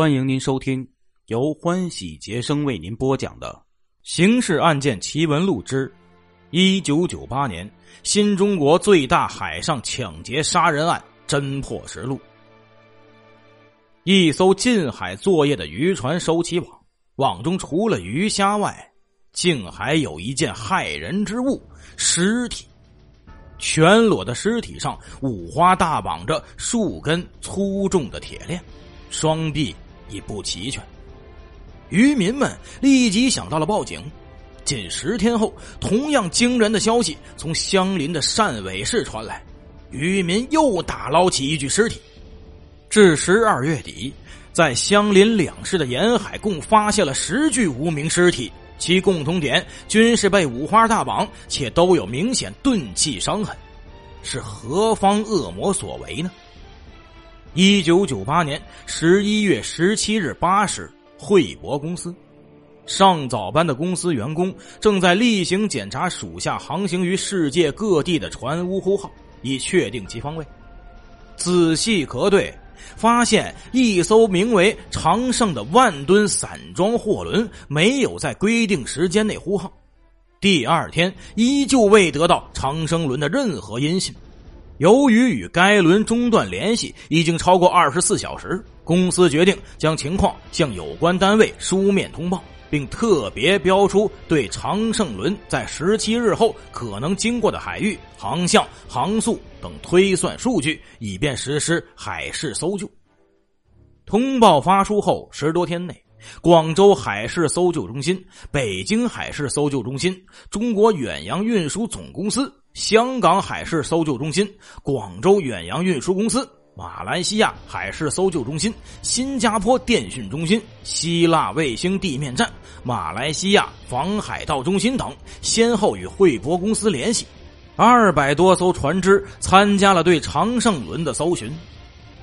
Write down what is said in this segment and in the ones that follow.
欢迎您收听由欢喜杰生为您播讲的《刑事案件奇闻录之一九九八年新中国最大海上抢劫杀人案侦破实录》。一艘近海作业的渔船收起网，网中除了鱼虾外，竟还有一件骇人之物——尸体。全裸的尸体上五花大绑着数根粗重的铁链。双臂已不齐全，渔民们立即想到了报警。近十天后，同样惊人的消息从相邻的汕尾市传来，渔民又打捞起一具尸体。至十二月底，在相邻两市的沿海共发现了十具无名尸体，其共同点均是被五花大绑，且都有明显钝器伤痕，是何方恶魔所为呢？一九九八年十一月十七日八时，惠博公司上早班的公司员工正在例行检查属下航行于世界各地的船坞呼号，以确定其方位。仔细核对，发现一艘名为“长盛”的万吨散装货轮没有在规定时间内呼号，第二天依旧未得到长生轮的任何音信。由于与该轮中断联系已经超过二十四小时，公司决定将情况向有关单位书面通报，并特别标出对长盛轮在十七日后可能经过的海域航向、航速等推算数据，以便实施海事搜救。通报发出后十多天内，广州海事搜救中心、北京海事搜救中心、中国远洋运输总公司。香港海事搜救中心、广州远洋运输公司、马来西亚海事搜救中心、新加坡电讯中心、希腊卫星地面站、马来西亚防海盗中心等，先后与惠博公司联系，二百多艘船只参加了对长盛轮的搜寻。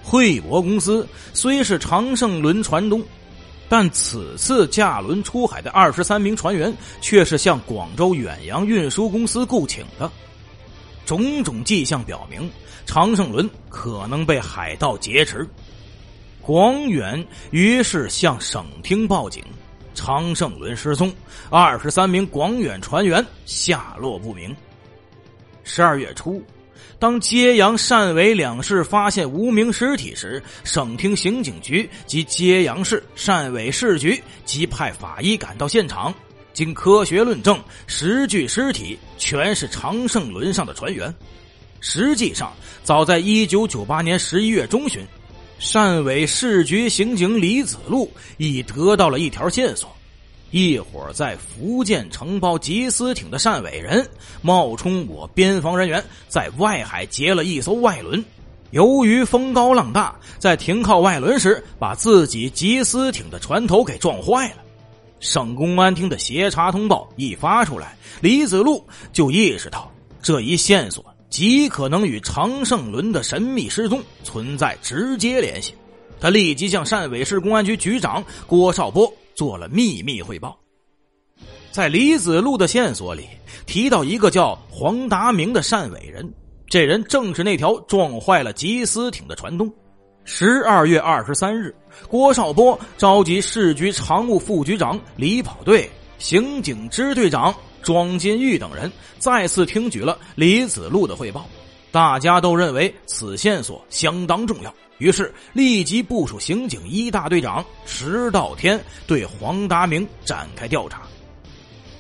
惠博公司虽是长盛轮船东。但此次驾轮出海的二十三名船员，却是向广州远洋运输公司雇请的。种种迹象表明，常胜伦可能被海盗劫持。广远于是向省厅报警，常胜伦失踪，二十三名广远船员下落不明。十二月初，当揭阳、汕尾两市发现无名尸体时，省厅刑警局及揭阳市、汕尾市局即派法医赶到现场。经科学论证，十具尸体全是长盛轮上的船员。实际上，早在一九九八年十一月中旬，汕尾市局刑警李子路已得到了一条线索：一伙在福建承包缉私艇的汕尾人，冒充我边防人员，在外海劫了一艘外轮。由于风高浪大，在停靠外轮时，把自己缉私艇的船头给撞坏了。省公安厅的协查通报一发出来，李子路就意识到这一线索极可能与常胜伦的神秘失踪存在直接联系。他立即向汕尾市公安局局长郭少波做了秘密汇报。在李子路的线索里提到一个叫黄达明的汕尾人，这人正是那条撞坏了缉私艇的船东。十二月二十三日，郭少波召集市局常务副局长李跑队、刑警支队长庄金玉等人，再次听取了李子路的汇报。大家都认为此线索相当重要，于是立即部署刑警一大队长石道天对黄达明展开调查。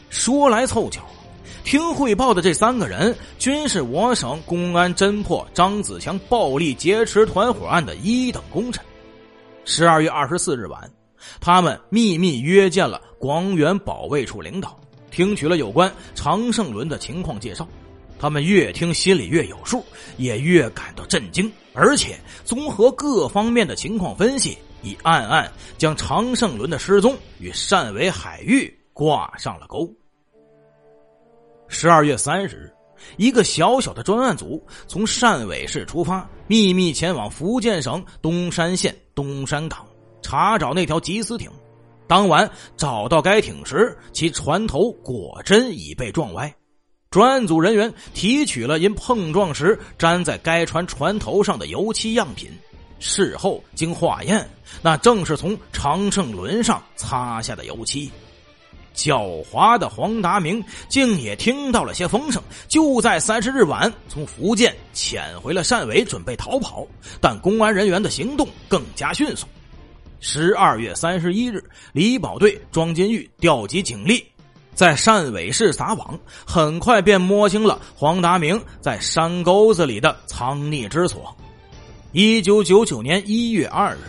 说来凑巧。听汇报的这三个人，均是我省公安侦破张子强暴力劫持团伙案的一等功臣。十二月二十四日晚，他们秘密约见了广远保卫处领导，听取了有关常胜伦的情况介绍。他们越听心里越有数，也越感到震惊，而且综合各方面的情况分析，已暗暗将常胜伦的失踪与汕尾海域挂上了钩。十二月三十日，一个小小的专案组从汕尾市出发，秘密前往福建省东山县东山港查找那条缉私艇。当晚找到该艇时，其船头果真已被撞歪。专案组人员提取了因碰撞时粘在该船船头上的油漆样品，事后经化验，那正是从长胜轮上擦下的油漆。狡猾的黄达明竟也听到了些风声，就在三十日晚从福建潜回了汕尾，准备逃跑。但公安人员的行动更加迅速。十二月三十一日，李保队、庄金玉调集警力，在汕尾市撒网，很快便摸清了黄达明在山沟子里的藏匿之所。一九九九年一月二日，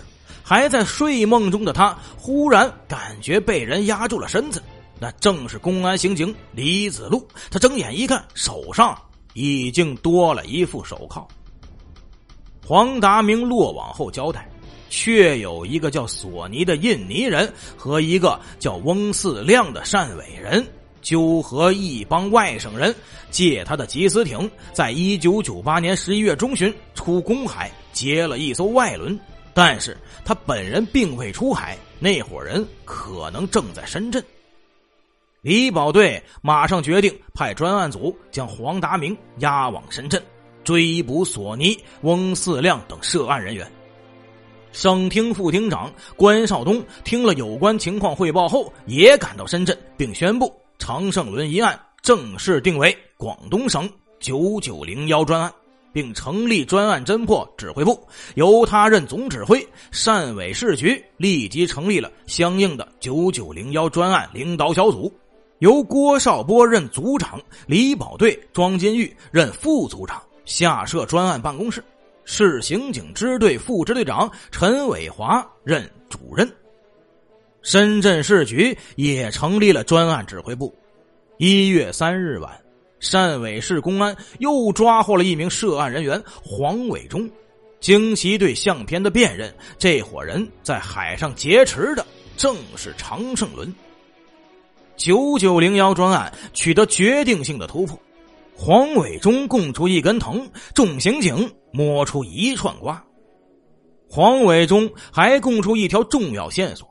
还在睡梦中的他，忽然感觉被人压住了身子。那正是公安刑警李子路。他睁眼一看，手上已经多了一副手铐。黄达明落网后交代，确有一个叫索尼的印尼人和一个叫翁四亮的汕尾人，纠合一帮外省人，借他的缉私艇，在一九九八年十一月中旬出公海劫了一艘外轮。但是他本人并未出海，那伙人可能正在深圳。李保队马上决定派专案组将黄达明押往深圳，追捕索尼、翁四亮等涉案人员。省厅副厅长关少东听了有关情况汇报后，也赶到深圳，并宣布长胜轮一案正式定为广东省九九零幺专案，并成立专案侦破指挥部，由他任总指挥。汕尾市局立即成立了相应的九九零幺专案领导小组。由郭少波任组长，李宝队、庄金玉任副组长，下设专案办公室。市刑警支队副支队长陈伟华任主任。深圳市局也成立了专案指挥部。一月三日晚，汕尾市公安又抓获了一名涉案人员黄伟忠。经其对相片的辨认，这伙人在海上劫持的正是长胜轮。九九零幺专案取得决定性的突破，黄伟忠供出一根藤，众刑警摸出一串瓜。黄伟忠还供出一条重要线索：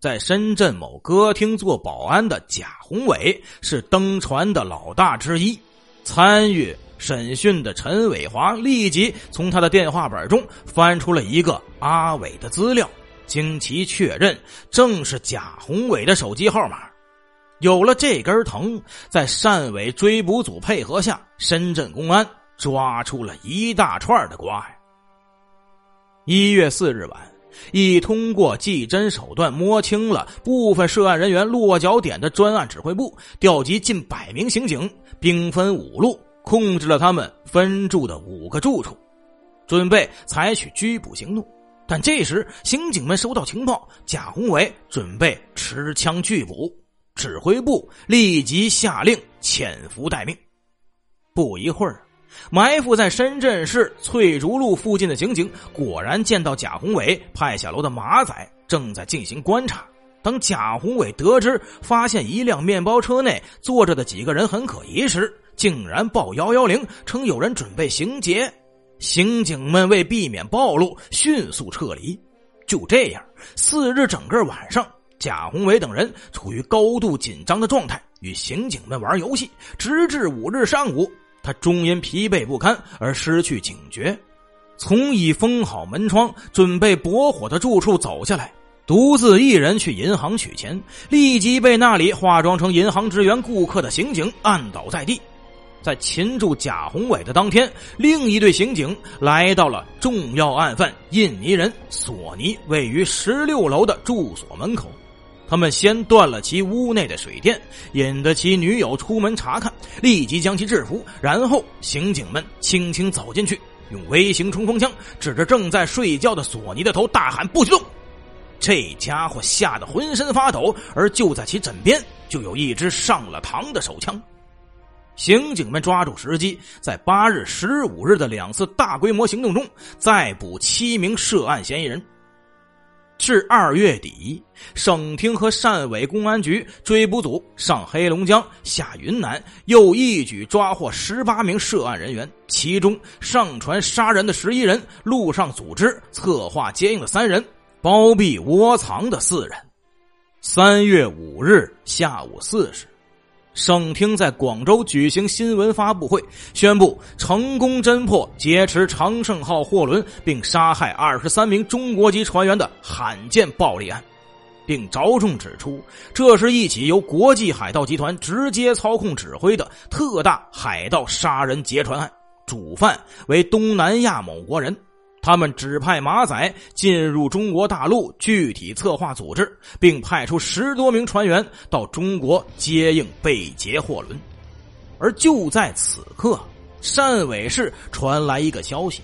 在深圳某歌厅做保安的贾宏伟是登船的老大之一。参与审讯的陈伟华立即从他的电话本中翻出了一个阿伟的资料，经其确认，正是贾宏伟的手机号码。有了这根藤，在汕尾追捕组配合下，深圳公安抓出了一大串的瓜呀。一月四日晚，已通过技侦手段摸清了部分涉案人员落脚点的专案指挥部，调集近百名刑警，兵分五路，控制了他们分住的五个住处，准备采取拘捕行动。但这时，刑警们收到情报，贾宏伟准备持枪拒捕。指挥部立即下令潜伏待命。不一会儿，埋伏在深圳市翠竹路附近的刑警果然见到贾宏伟派下楼的马仔正在进行观察。当贾宏伟得知发现一辆面包车内坐着的几个人很可疑时，竟然报幺幺零，称有人准备行劫。刑警们为避免暴露，迅速撤离。就这样，四日整个晚上。贾宏伟等人处于高度紧张的状态，与刑警们玩游戏，直至五日上午，他终因疲惫不堪而失去警觉，从已封好门窗、准备驳火的住处走下来，独自一人去银行取钱，立即被那里化妆成银行职员顾客的刑警按倒在地。在擒住贾宏伟的当天，另一队刑警来到了重要案犯印尼人索尼位于十六楼的住所门口。他们先断了其屋内的水电，引得其女友出门查看，立即将其制服。然后，刑警们轻轻走进去，用微型冲锋枪指着正在睡觉的索尼的头，大喊：“不许动！”这家伙吓得浑身发抖。而就在其枕边，就有一支上了膛的手枪。刑警们抓住时机，在八日、十五日的两次大规模行动中，再捕七名涉案嫌疑人。至二月底，省厅和汕尾公安局追捕组上黑龙江、下云南，又一举抓获十八名涉案人员，其中上船杀人的十一人，路上组织策划接应的三人，包庇窝藏的四人。三月五日下午四时，省厅在广州举行新闻发布会，宣布成功侦破劫持长盛号货轮并杀害二十三名中国籍船员的罕见暴力案，并着重指出，这是一起由国际海盗集团直接操控指挥的特大海盗杀人劫船案，主犯为东南亚某国人。他们指派马仔进入中国大陆，具体策划组织，并派出十多名船员到中国接应被劫货轮。而就在此刻，汕尾市传来一个消息：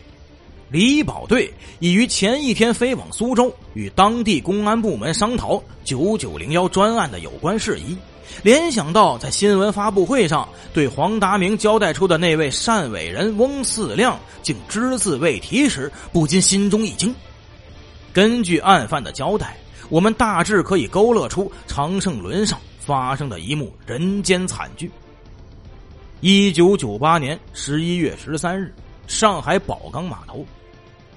李保队已于前一天飞往苏州，与当地公安部门商讨九九零幺专案的有关事宜。联想到在新闻发布会上对黄达明交代出的那位汕尾人翁四亮竟只字未提时，不禁心中一惊。根据案犯的交代，我们大致可以勾勒出长胜轮上发生的一幕人间惨剧。一九九八年十一月十三日，上海宝钢码头。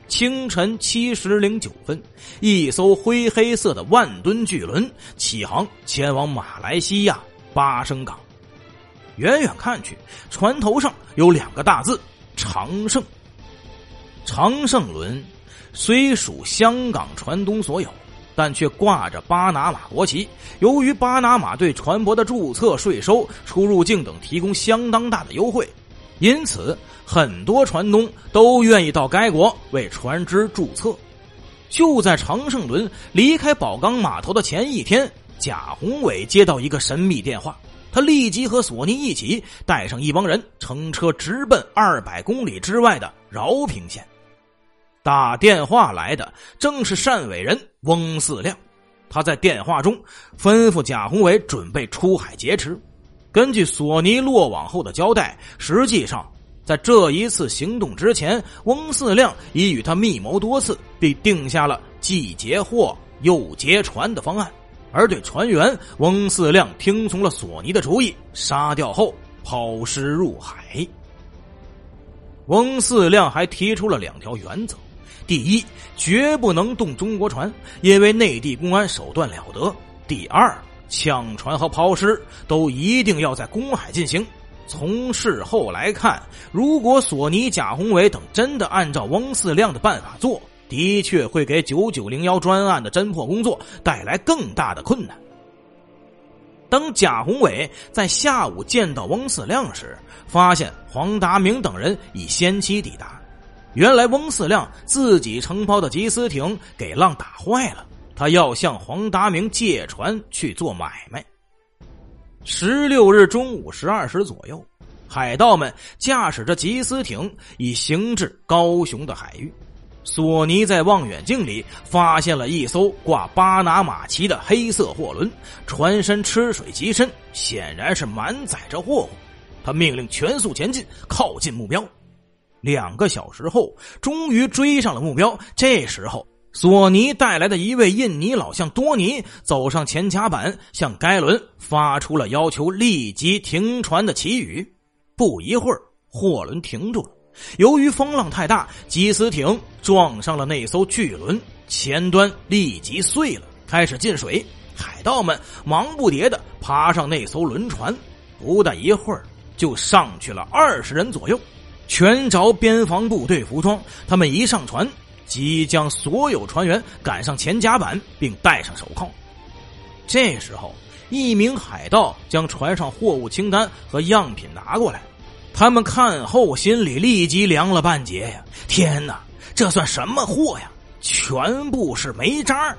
清晨七时零九分，一艘灰黑色的万吨巨轮起航，前往马来西亚巴生港。远远看去，船头上有两个大字“长盛”。长盛轮虽属香港船东所有，但却挂着巴拿马国旗。由于巴拿马对船舶的注册、税收、出入境等提供相当大的优惠。因此，很多船东都愿意到该国为船只注册。就在长盛轮离开宝钢码头的前一天，贾宏伟接到一个神秘电话，他立即和索尼一起带上一帮人，乘车直奔二百公里之外的饶平县。打电话来的正是汕尾人翁四亮，他在电话中吩咐贾宏伟准备出海劫持。根据索尼落网后的交代，实际上在这一次行动之前，翁四亮已与他密谋多次，并定下了既劫货又劫船的方案。而对船员，翁四亮听从了索尼的主意，杀掉后抛尸入海。翁四亮还提出了两条原则：第一，绝不能动中国船，因为内地公安手段了得；第二。抢船和抛尸都一定要在公海进行。从事后来看，如果索尼、贾宏伟等真的按照翁四亮的办法做，的确会给九九零幺专案的侦破工作带来更大的困难。当贾宏伟在下午见到翁四亮时，发现黄达明等人已先期抵达。原来翁四亮自己承包的缉私艇给浪打坏了。他要向黄达明借船去做买卖。十六日中午十二时左右，海盗们驾驶着缉私艇已行至高雄的海域。索尼在望远镜里发现了一艘挂巴拿马旗的黑色货轮，船身吃水极深，显然是满载着货物。他命令全速前进，靠近目标。两个小时后，终于追上了目标。这时候。索尼带来的一位印尼老乡多尼走上前甲板，向该轮发出了要求立即停船的祈语。不一会儿，货轮停住了。由于风浪太大，缉私艇撞上了那艘巨轮，前端立即碎了，开始进水。海盗们忙不迭的爬上那艘轮船，不大一会儿就上去了二十人左右，全着边防部队服装。他们一上船。即将所有船员赶上前甲板，并戴上手铐。这时候，一名海盗将船上货物清单和样品拿过来。他们看后，心里立即凉了半截呀！天哪，这算什么货呀？全部是煤渣！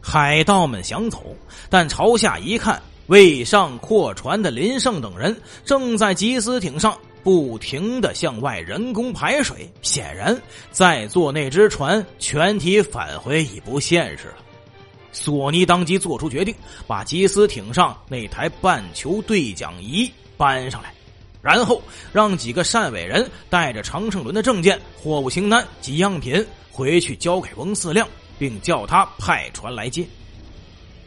海盗们想走，但朝下一看，未上货船的林胜等人正在缉私艇上。不停的向外人工排水，显然在坐那只船全体返回已不现实了。索尼当即做出决定，把缉私艇上那台半球对讲仪搬上来，然后让几个汕尾人带着长胜轮的证件、货物清单及样品回去交给翁四亮，并叫他派船来接。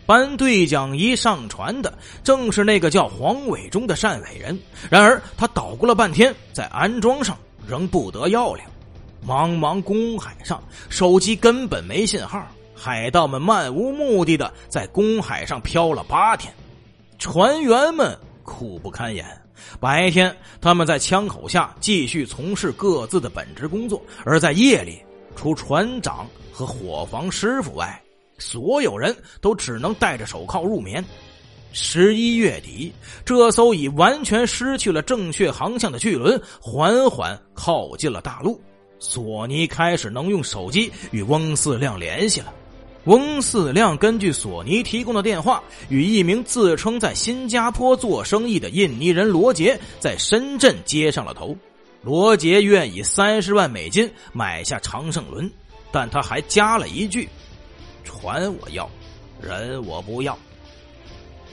搬对讲仪上船的正是那个叫黄伟忠的汕尾人，然而他捣鼓了半天，在安装上仍不得要领。茫茫公海上，手机根本没信号，海盗们漫无目的的在公海上漂了八天，船员们苦不堪言。白天，他们在枪口下继续从事各自的本职工作；而在夜里，除船长和伙房师傅外，所有人都只能戴着手铐入眠。十一月底，这艘已完全失去了正确航向的巨轮缓缓靠近了大陆。索尼开始能用手机与翁四亮联系了。翁四亮根据索尼提供的电话，与一名自称在新加坡做生意的印尼人罗杰在深圳接上了头。罗杰愿以三十万美金买下长胜轮，但他还加了一句：“船我要，人我不要。”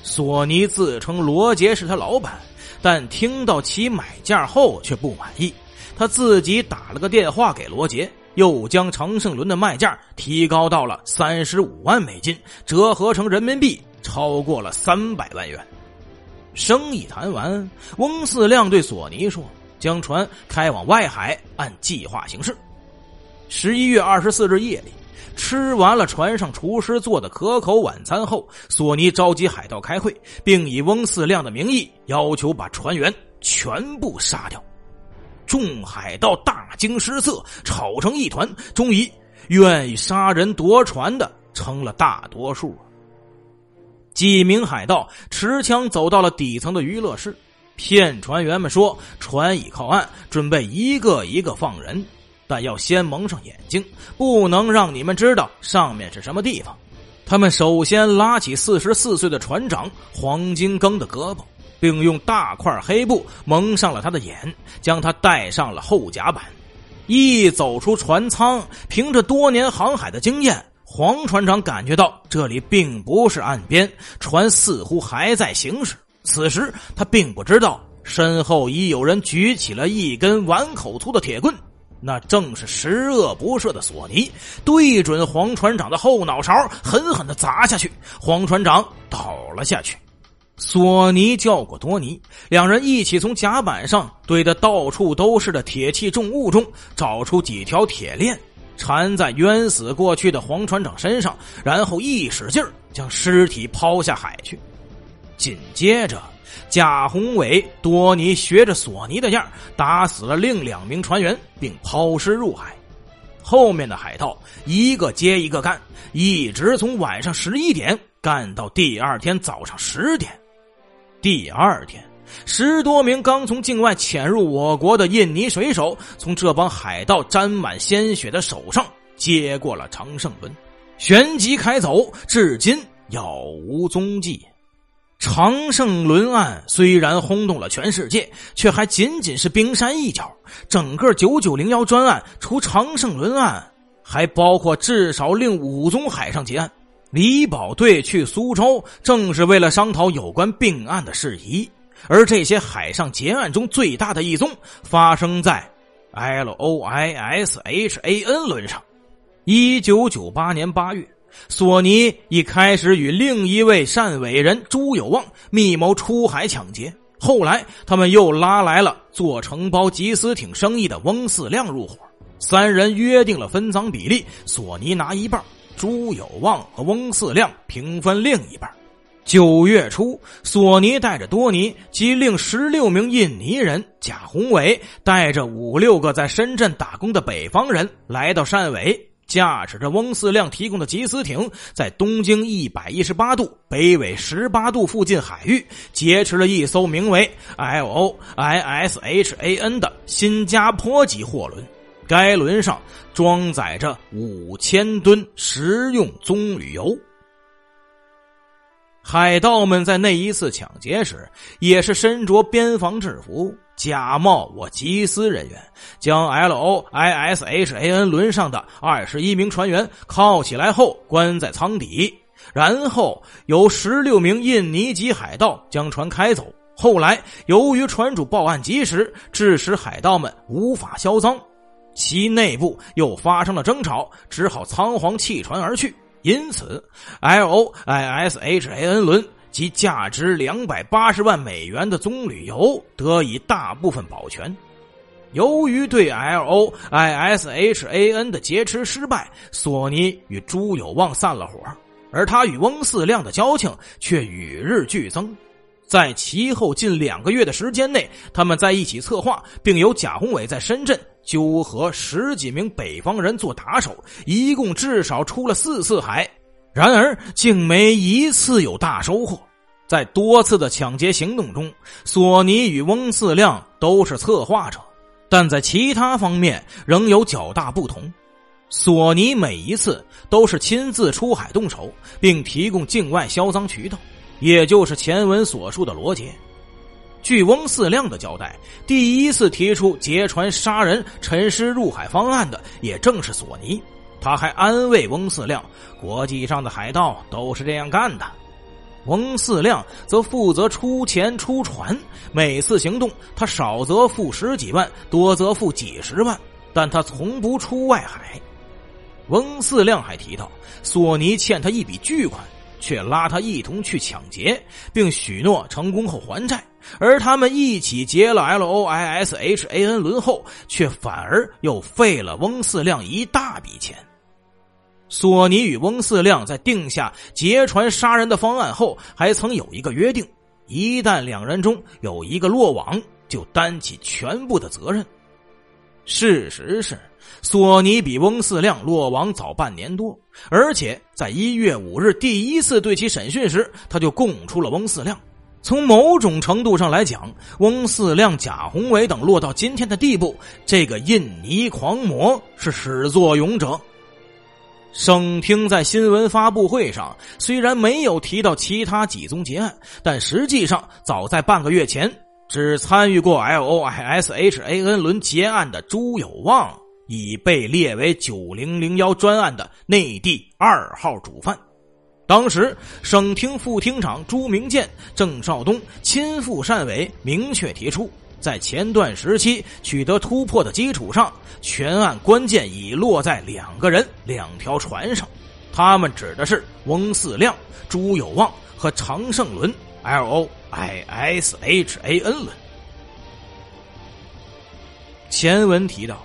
索尼自称罗杰是他老板，但听到其买价后却不满意。他自己打了个电话给罗杰，又将长胜轮的卖价提高到了三十五万美金，折合成人民币超过了三百万元。生意谈完，翁四亮对索尼说：“将船开往外海，按计划行事。”十一月二十四日夜里，吃完了船上厨师做的可口晚餐后，索尼召集海盗开会，并以翁四亮的名义要求把船员全部杀掉。众海盗大惊失色，吵成一团。终于，愿意杀人夺船的成了大多数。几名海盗持枪走到了底层的娱乐室，骗船员们说船已靠岸，准备一个一个放人，但要先蒙上眼睛，不能让你们知道上面是什么地方。他们首先拉起四十四岁的船长黄金庚的胳膊。并用大块黑布蒙上了他的眼，将他带上了后甲板。一走出船舱，凭着多年航海的经验，黄船长感觉到这里并不是岸边，船似乎还在行驶。此时他并不知道，身后已有人举起了一根碗口粗的铁棍，那正是十恶不赦的索尼，对准黄船长的后脑勺狠狠的砸下去。黄船长倒了下去。索尼叫过多尼，两人一起从甲板上堆得到处都是的铁器重物中找出几条铁链，缠在冤死过去的黄船长身上，然后一使劲将尸体抛下海去。紧接着，贾宏伟、多尼学着索尼的样打死了另两名船员，并抛尸入海。后面的海盗一个接一个干，一直从晚上十一点干到第二天早上十点。第二天，十多名刚从境外潜入我国的印尼水手，从这帮海盗沾满鲜血的手上接过了长胜轮，旋即开走，至今杳无踪迹。长胜轮案虽然轰动了全世界，却还仅仅是冰山一角。整个九九零幺专案，除长胜轮案，还包括至少另五宗海上劫案。李保队去苏州，正是为了商讨有关并案的事宜。而这些海上劫案中最大的一宗，发生在 L O I S H A N 轮上。一九九八年八月，索尼一开始与另一位汕尾人朱有望密谋出海抢劫。后来，他们又拉来了做承包缉私艇生意的翁四亮入伙，三人约定了分赃比例，索尼拿一半。朱有望和翁四亮平分另一半。九月初，索尼带着多尼及另十六名印尼人，贾宏伟带着五六个在深圳打工的北方人来到汕尾，驾驶着翁四亮提供的缉私艇，在东经一百一十八度、北纬十八度附近海域劫持了一艘名为 “L O I S H A N” 的新加坡籍货轮。该轮上装载着五千吨食用棕榈油。海盗们在那一次抢劫时，也是身着边防制服，假冒我缉私人员，将 L O I S H A N 轮上的二十一名船员铐起来后，关在舱底，然后由十六名印尼籍海盗将船开走。后来，由于船主报案及时，致使海盗们无法销赃。其内部又发生了争吵，只好仓皇弃船而去。因此，L O I S H A N 轮及价值两百八十万美元的棕榈油得以大部分保全。由于对 L O I S H A N 的劫持失败，索尼与朱有旺散了伙，而他与翁四亮的交情却与日俱增。在其后近两个月的时间内，他们在一起策划，并由贾宏伟在深圳纠合十几名北方人做打手，一共至少出了四次海，然而竟没一次有大收获。在多次的抢劫行动中，索尼与翁四亮都是策划者，但在其他方面仍有较大不同。索尼每一次都是亲自出海动手，并提供境外销赃渠道，也就是前文所述的罗杰。据翁四亮的交代，第一次提出劫船杀人、沉尸入海方案的也正是索尼。他还安慰翁四亮：“国际上的海盗都是这样干的。”翁四亮则负责出钱出船，每次行动他少则付十几万，多则付几十万，但他从不出外海。翁四亮还提到，索尼欠他一笔巨款，却拉他一同去抢劫，并许诺成功后还债。而他们一起劫了 L O I S H A N 轮后，却反而又费了翁四亮一大笔钱。索尼与翁四亮在定下劫船杀人的方案后，还曾有一个约定：一旦两人中有一个落网，就担起全部的责任。事实是，索尼比翁四亮落网早半年多，而且在一月五日第一次对其审讯时，他就供出了翁四亮。从某种程度上来讲，翁四亮、贾宏伟等落到今天的地步，这个印尼狂魔是始作俑者。省厅在新闻发布会上虽然没有提到其他几宗劫案，但实际上早在半个月前，只参与过 L O I S H A N 轮劫案的朱有旺已被列为九零零幺专案的内地二号主犯。当时，省厅副厅长朱明建、郑少东亲赴汕尾，明确提出。在前段时期取得突破的基础上，全案关键已落在两个人、两条船上，他们指的是翁四亮、朱有望和常胜伦 （L O I S H A N） 轮。前文提到，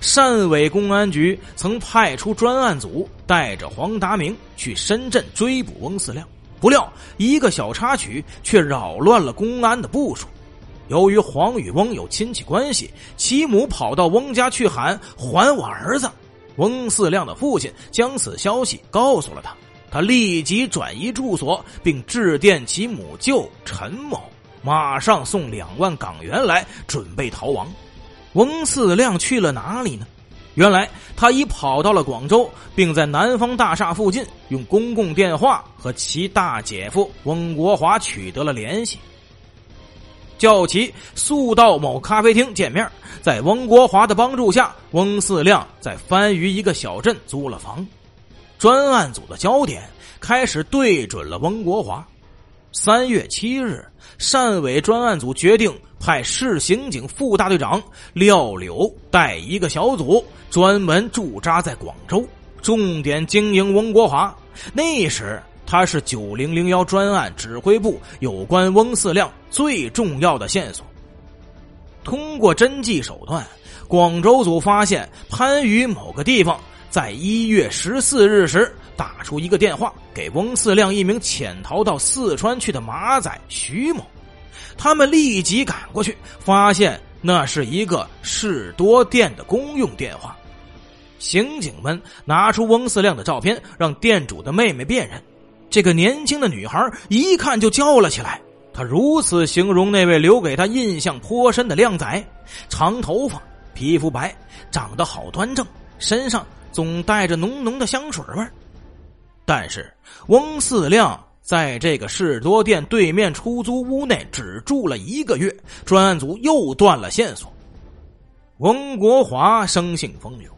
汕尾公安局曾派出专案组带着黄达明去深圳追捕翁四亮，不料一个小插曲却扰乱了公安的部署。由于黄与翁有亲戚关系，其母跑到翁家去喊“还我儿子”。翁四亮的父亲将此消息告诉了他，他立即转移住所，并致电其母舅陈某，马上送两万港元来，准备逃亡。翁四亮去了哪里呢？原来他已跑到了广州，并在南方大厦附近用公共电话和其大姐夫翁国华取得了联系。叫其速到某咖啡厅见面。在翁国华的帮助下，翁四亮在番禺一个小镇租了房。专案组的焦点开始对准了翁国华。三月七日，汕尾专案组决定派市刑警副大队长廖柳带一个小组，专门驻扎在广州，重点经营翁国华。那时。他是九零零幺专案指挥部有关翁四亮最重要的线索。通过侦缉手段，广州组发现番禺某个地方在一月十四日时打出一个电话给翁四亮一名潜逃到四川去的马仔徐某。他们立即赶过去，发现那是一个士多店的公用电话。刑警们拿出翁四亮的照片，让店主的妹妹辨认。这个年轻的女孩一看就叫了起来。他如此形容那位留给他印象颇深的靓仔：长头发，皮肤白，长得好端正，身上总带着浓浓的香水味但是翁四亮在这个士多店对面出租屋内只住了一个月，专案组又断了线索。翁国华生性风流。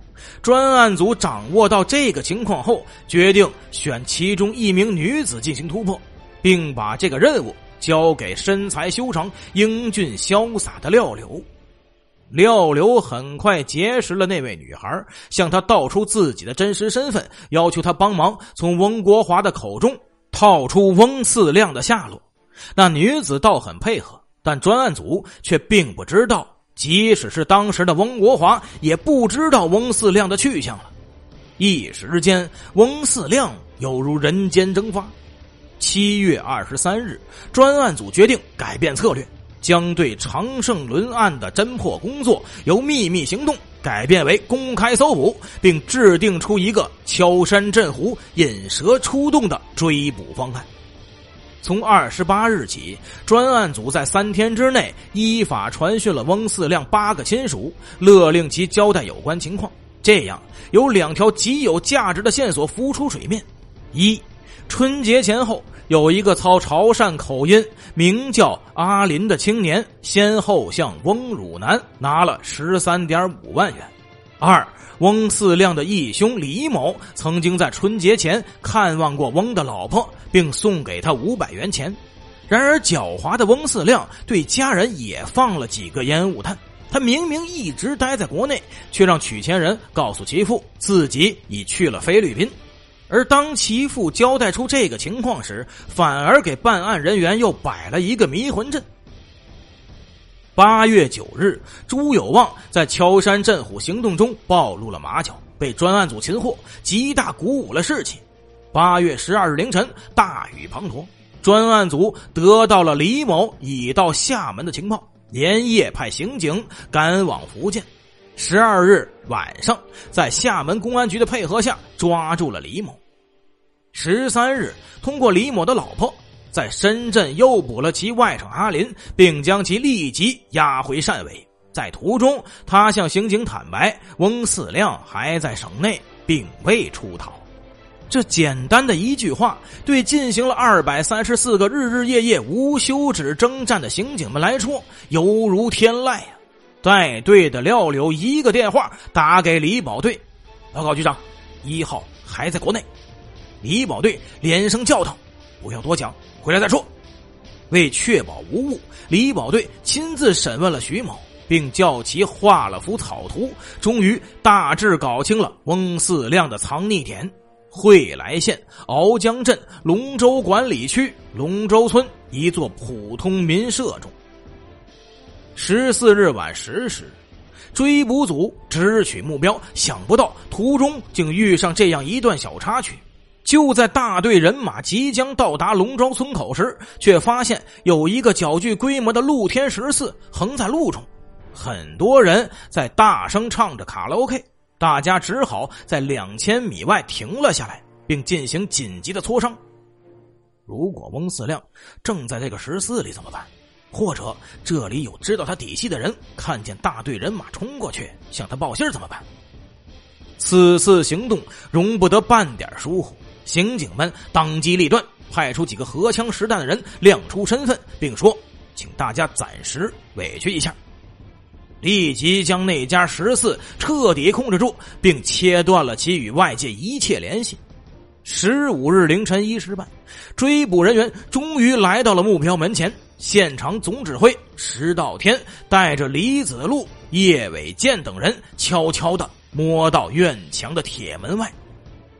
专案组掌握到这个情况后，决定选其中一名女子进行突破，并把这个任务交给身材修长、英俊潇洒的廖柳。廖柳很快结识了那位女孩，向她道出自己的真实身份，要求她帮忙从翁国华的口中套出翁四亮的下落。那女子倒很配合，但专案组却并不知道。即使是当时的翁国华，也不知道翁四亮的去向了。一时间，翁四亮犹如人间蒸发。七月二十三日，专案组决定改变策略，将对常胜伦案的侦破工作由秘密行动改变为公开搜捕，并制定出一个敲山震虎、引蛇出洞的追捕方案。从二十八日起，专案组在三天之内依法传讯了翁四亮八个亲属，勒令其交代有关情况。这样，有两条极有价值的线索浮出水面：一，春节前后有一个操潮汕口音、名叫阿林的青年，先后向翁汝南拿了十三点五万元；二，翁四亮的义兄李某曾经在春节前看望过翁的老婆。并送给他五百元钱。然而，狡猾的翁四亮对家人也放了几个烟雾弹。他明明一直待在国内，却让取钱人告诉其父自己已去了菲律宾。而当其父交代出这个情况时，反而给办案人员又摆了一个迷魂阵。八月九日，朱有望在敲山震虎行动中暴露了马脚，被专案组擒获，极大鼓舞了士气。八月十二日凌晨，大雨滂沱，专案组得到了李某已到厦门的情报，连夜派刑警赶往福建。十二日晚上，在厦门公安局的配合下，抓住了李某。十三日，通过李某的老婆，在深圳诱捕了其外甥阿林，并将其立即押回汕尾。在途中，他向刑警坦白，翁四亮还在省内，并未出逃。这简单的一句话，对进行了二百三十四个日日夜夜无休止征战的刑警们来说，犹如天籁呀！带队的廖柳一个电话打给李保队，报告局长，一号还在国内。李保队连声叫道：“不要多讲，回来再说。”为确保无误，李保队亲自审问了徐某，并叫其画了幅草图，终于大致搞清了翁四亮的藏匿点。惠来县鳌江镇龙州管理区龙州村一座普通民舍中，十四日晚十时，追捕组直取目标，想不到途中竟遇上这样一段小插曲。就在大队人马即将到达龙庄村口时，却发现有一个较具规模的露天十四横在路中，很多人在大声唱着卡拉 OK。大家只好在两千米外停了下来，并进行紧急的磋商。如果翁四亮正在这个十四里怎么办？或者这里有知道他底细的人，看见大队人马冲过去向他报信怎么办？此次行动容不得半点疏忽，刑警们当机立断，派出几个荷枪实弹的人亮出身份，并说：“请大家暂时委屈一下。”立即将那家十四彻底控制住，并切断了其与外界一切联系。十五日凌晨一时半，追捕人员终于来到了目标门前。现场总指挥石道天带着李子路、叶伟健等人悄悄的摸到院墙的铁门外，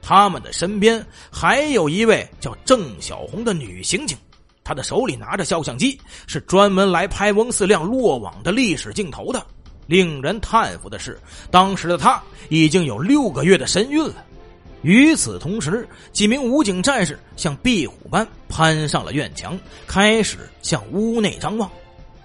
他们的身边还有一位叫郑小红的女刑警。她的手里拿着照相机，是专门来拍翁四亮落网的历史镜头的。令人叹服的是，当时的她已经有六个月的身孕了。与此同时，几名武警战士像壁虎般攀上了院墙，开始向屋内张望。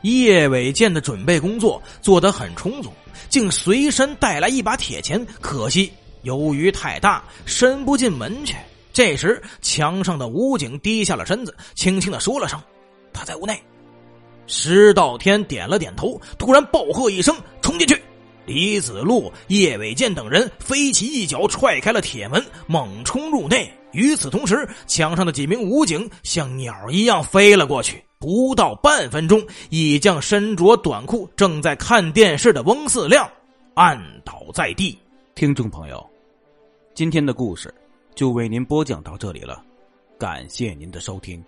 叶伟健的准备工作做得很充足，竟随身带来一把铁钳，可惜由于太大，伸不进门去。这时，墙上的武警低下了身子，轻轻的说了声：“他在屋内。”石道天点了点头，突然暴喝一声：“冲进去！”李子路、叶伟健等人飞起一脚踹开了铁门，猛冲入内。与此同时，墙上的几名武警像鸟一样飞了过去，不到半分钟，已将身着短裤正在看电视的翁四亮按倒在地。听众朋友，今天的故事。就为您播讲到这里了，感谢您的收听。